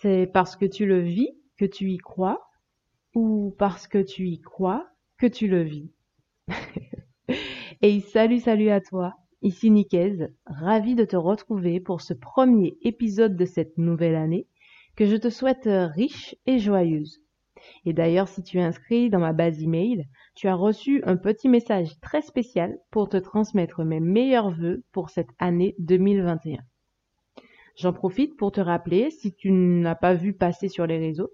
C'est parce que tu le vis que tu y crois ou parce que tu y crois que tu le vis? Et salut, salut à toi. Ici Nicaise, ravie de te retrouver pour ce premier épisode de cette nouvelle année que je te souhaite riche et joyeuse. Et d'ailleurs, si tu es inscrit dans ma base email, tu as reçu un petit message très spécial pour te transmettre mes meilleurs voeux pour cette année 2021. J'en profite pour te rappeler, si tu n'as pas vu passer sur les réseaux,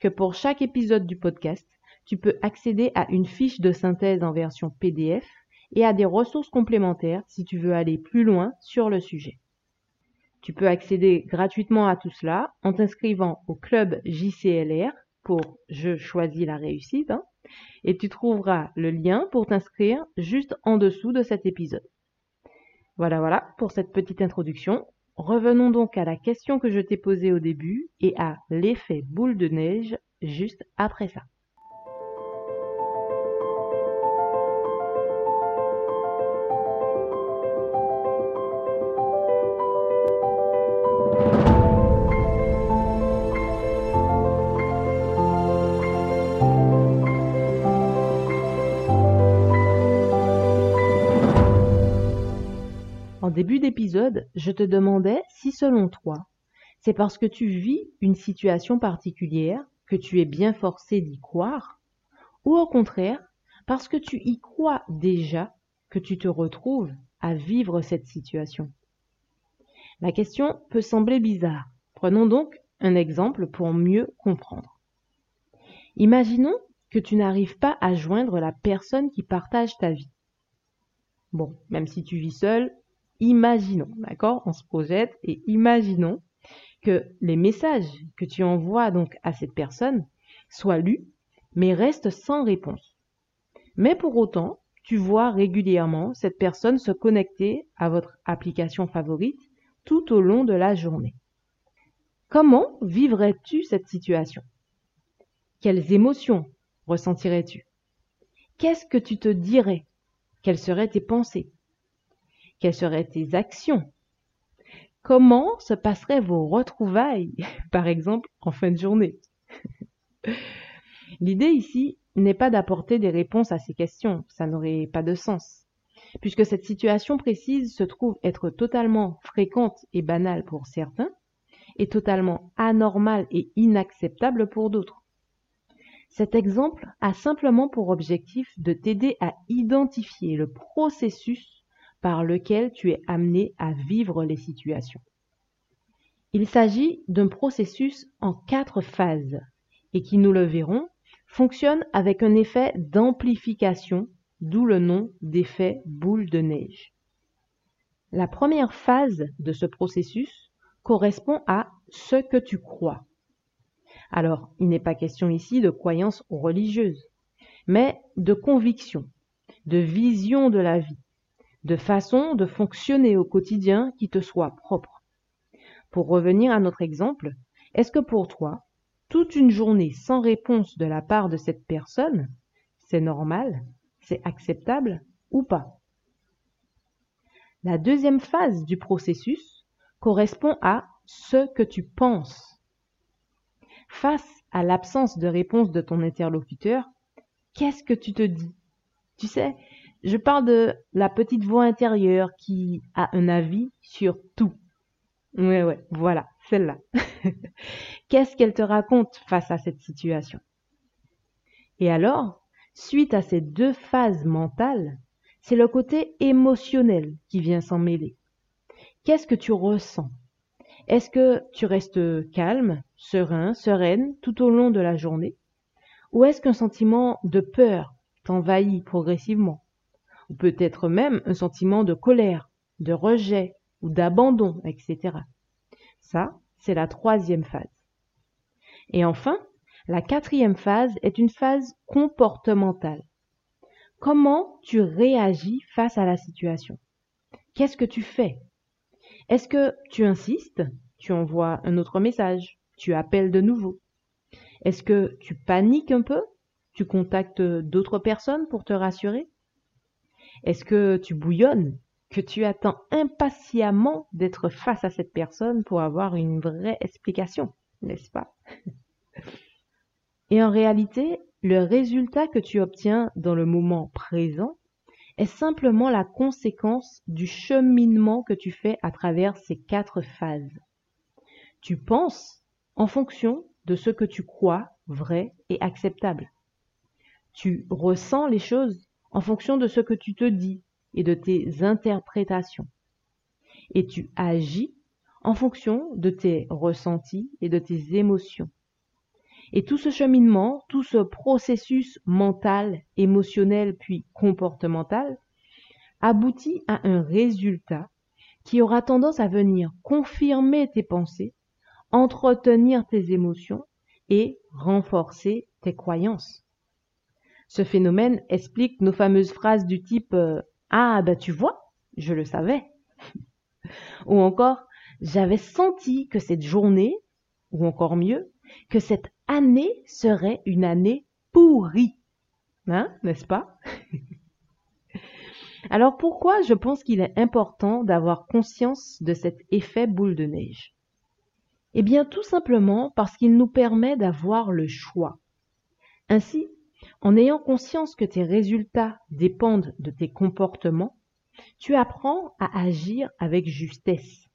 que pour chaque épisode du podcast, tu peux accéder à une fiche de synthèse en version PDF et à des ressources complémentaires si tu veux aller plus loin sur le sujet. Tu peux accéder gratuitement à tout cela en t'inscrivant au club JCLR pour Je choisis la réussite hein, et tu trouveras le lien pour t'inscrire juste en dessous de cet épisode. Voilà, voilà pour cette petite introduction. Revenons donc à la question que je t'ai posée au début et à l'effet boule de neige juste après ça. Début d'épisode, je te demandais si selon toi, c'est parce que tu vis une situation particulière que tu es bien forcé d'y croire, ou au contraire, parce que tu y crois déjà que tu te retrouves à vivre cette situation. La question peut sembler bizarre. Prenons donc un exemple pour mieux comprendre. Imaginons que tu n'arrives pas à joindre la personne qui partage ta vie. Bon, même si tu vis seul, imaginons, d'accord? On se projette et imaginons que les messages que tu envoies donc à cette personne soient lus, mais restent sans réponse. Mais pour autant, tu vois régulièrement cette personne se connecter à votre application favorite tout au long de la journée. Comment vivrais-tu cette situation? Quelles émotions ressentirais-tu? Qu'est-ce que tu te dirais? Quelles seraient tes pensées? Quelles seraient tes actions? Comment se passeraient vos retrouvailles, par exemple, en fin de journée? L'idée ici n'est pas d'apporter des réponses à ces questions, ça n'aurait pas de sens, puisque cette situation précise se trouve être totalement fréquente et banale pour certains, et totalement anormale et inacceptable pour d'autres. Cet exemple a simplement pour objectif de t'aider à identifier le processus par lequel tu es amené à vivre les situations. Il s'agit d'un processus en quatre phases et qui, nous le verrons, fonctionne avec un effet d'amplification, d'où le nom d'effet boule de neige. La première phase de ce processus correspond à ce que tu crois. Alors, il n'est pas question ici de croyance religieuse, mais de conviction, de vision de la vie, de façon de fonctionner au quotidien qui te soit propre. Pour revenir à notre exemple, est-ce que pour toi, toute une journée sans réponse de la part de cette personne, c'est normal, c'est acceptable ou pas? La deuxième phase du processus correspond à ce que tu penses. Face à l'absence de réponse de ton interlocuteur, qu'est-ce que tu te dis? Tu sais, je parle de la petite voix intérieure qui a un avis sur tout. Ouais, ouais, voilà, celle-là. Qu'est-ce qu'elle te raconte face à cette situation? Et alors, suite à ces deux phases mentales, c'est le côté émotionnel qui vient s'en mêler. Qu'est-ce que tu ressens? Est-ce que tu restes calme, serein, sereine tout au long de la journée? Ou est-ce qu'un sentiment de peur t'envahit progressivement? Ou peut-être même un sentiment de colère, de rejet ou d'abandon, etc. Ça, c'est la troisième phase. Et enfin, la quatrième phase est une phase comportementale. Comment tu réagis face à la situation? Qu'est-ce que tu fais? Est-ce que tu insistes? Tu envoies un autre message? Tu appelles de nouveau? Est-ce que tu paniques un peu? Tu contactes d'autres personnes pour te rassurer? Est-ce que tu bouillonnes, que tu attends impatiemment d'être face à cette personne pour avoir une vraie explication n'est-ce pas? Et en réalité, le résultat que tu obtiens dans le moment présent est simplement la conséquence du cheminement que tu fais à travers ces quatre phases. Tu penses en fonction de ce que tu crois vrai et acceptable. Tu ressens les choses en fonction de ce que tu te dis et de tes interprétations. Et tu agis en fonction de tes ressentis et de tes émotions. Et tout ce cheminement, tout ce processus mental, émotionnel puis comportemental aboutit à un résultat qui aura tendance à venir confirmer tes pensées, entretenir tes émotions et renforcer tes croyances. Ce phénomène explique nos fameuses phrases du type euh, Ah ben tu vois, je le savais ou encore J'avais senti que cette journée, ou encore mieux, que cette année serait une année pourrie. Hein, n'est-ce pas? Alors pourquoi je pense qu'il est important d'avoir conscience de cet effet boule de neige? Eh bien tout simplement parce qu'il nous permet d'avoir le choix. Ainsi, en ayant conscience que tes résultats dépendent de tes comportements, tu apprends à agir avec justesse.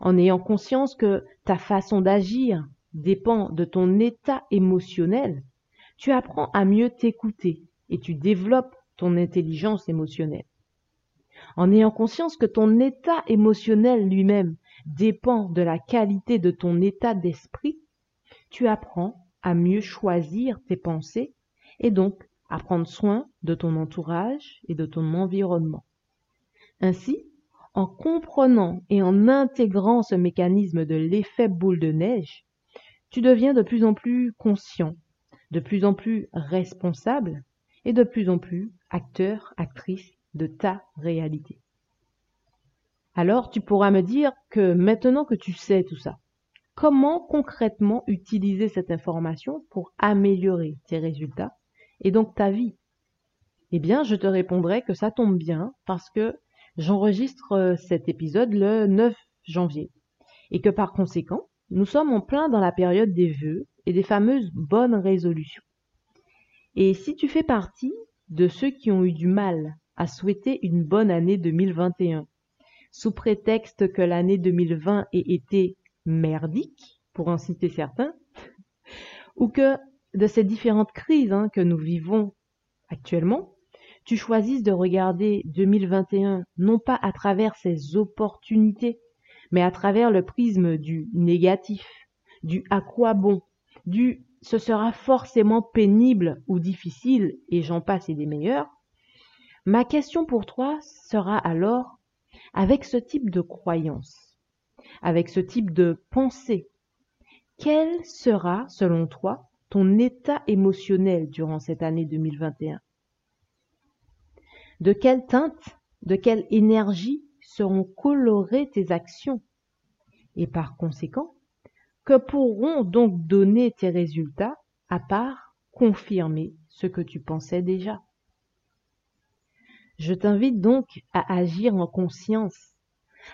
En ayant conscience que ta façon d'agir dépend de ton état émotionnel, tu apprends à mieux t'écouter et tu développes ton intelligence émotionnelle. En ayant conscience que ton état émotionnel lui-même dépend de la qualité de ton état d'esprit, tu apprends à mieux choisir tes pensées et donc à prendre soin de ton entourage et de ton environnement. Ainsi, en comprenant et en intégrant ce mécanisme de l'effet boule de neige, tu deviens de plus en plus conscient, de plus en plus responsable et de plus en plus acteur, actrice de ta réalité. Alors tu pourras me dire que maintenant que tu sais tout ça, comment concrètement utiliser cette information pour améliorer tes résultats? Et donc ta vie Eh bien, je te répondrai que ça tombe bien parce que j'enregistre euh, cet épisode le 9 janvier et que par conséquent, nous sommes en plein dans la période des vœux et des fameuses bonnes résolutions. Et si tu fais partie de ceux qui ont eu du mal à souhaiter une bonne année 2021, sous prétexte que l'année 2020 ait été merdique, pour en citer certains, ou que de ces différentes crises hein, que nous vivons actuellement, tu choisisses de regarder 2021 non pas à travers ces opportunités, mais à travers le prisme du négatif, du à quoi bon, du ce sera forcément pénible ou difficile, et j'en passe et des meilleurs, ma question pour toi sera alors, avec ce type de croyance, avec ce type de pensée, quel sera, selon toi, ton état émotionnel durant cette année 2021 De quelle teinte, de quelle énergie seront colorées tes actions? Et par conséquent, que pourront donc donner tes résultats à part confirmer ce que tu pensais déjà? Je t'invite donc à agir en conscience,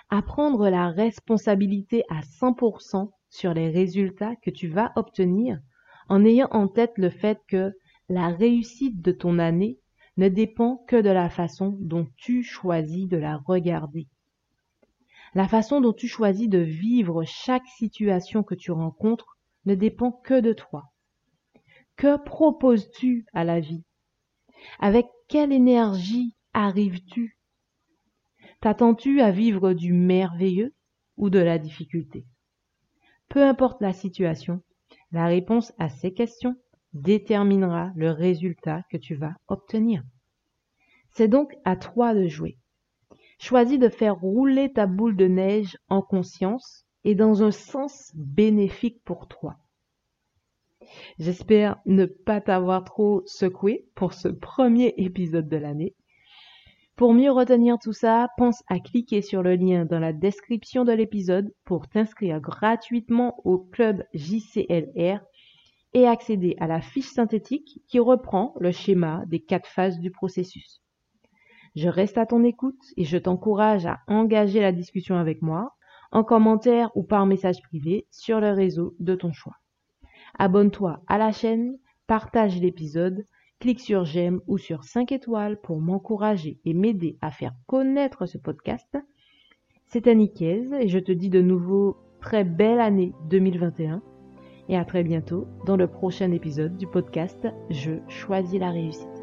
à prendre la responsabilité à 100% sur les résultats que tu vas obtenir en ayant en tête le fait que la réussite de ton année ne dépend que de la façon dont tu choisis de la regarder. La façon dont tu choisis de vivre chaque situation que tu rencontres ne dépend que de toi. Que proposes-tu à la vie? Avec quelle énergie arrives-tu? T'attends-tu à vivre du merveilleux ou de la difficulté? Peu importe la situation, la réponse à ces questions déterminera le résultat que tu vas obtenir. C'est donc à toi de jouer. Choisis de faire rouler ta boule de neige en conscience et dans un sens bénéfique pour toi. J'espère ne pas t'avoir trop secoué pour ce premier épisode de l'année. Pour mieux retenir tout ça, pense à cliquer sur le lien dans la description de l'épisode pour t'inscrire gratuitement au club JCLR et accéder à la fiche synthétique qui reprend le schéma des quatre phases du processus. Je reste à ton écoute et je t'encourage à engager la discussion avec moi en commentaire ou par message privé sur le réseau de ton choix. Abonne-toi à la chaîne, partage l'épisode, clique sur j'aime ou sur 5 étoiles pour m'encourager et m'aider à faire connaître ce podcast. C'est Annickez et je te dis de nouveau très belle année 2021 et à très bientôt dans le prochain épisode du podcast Je choisis la réussite.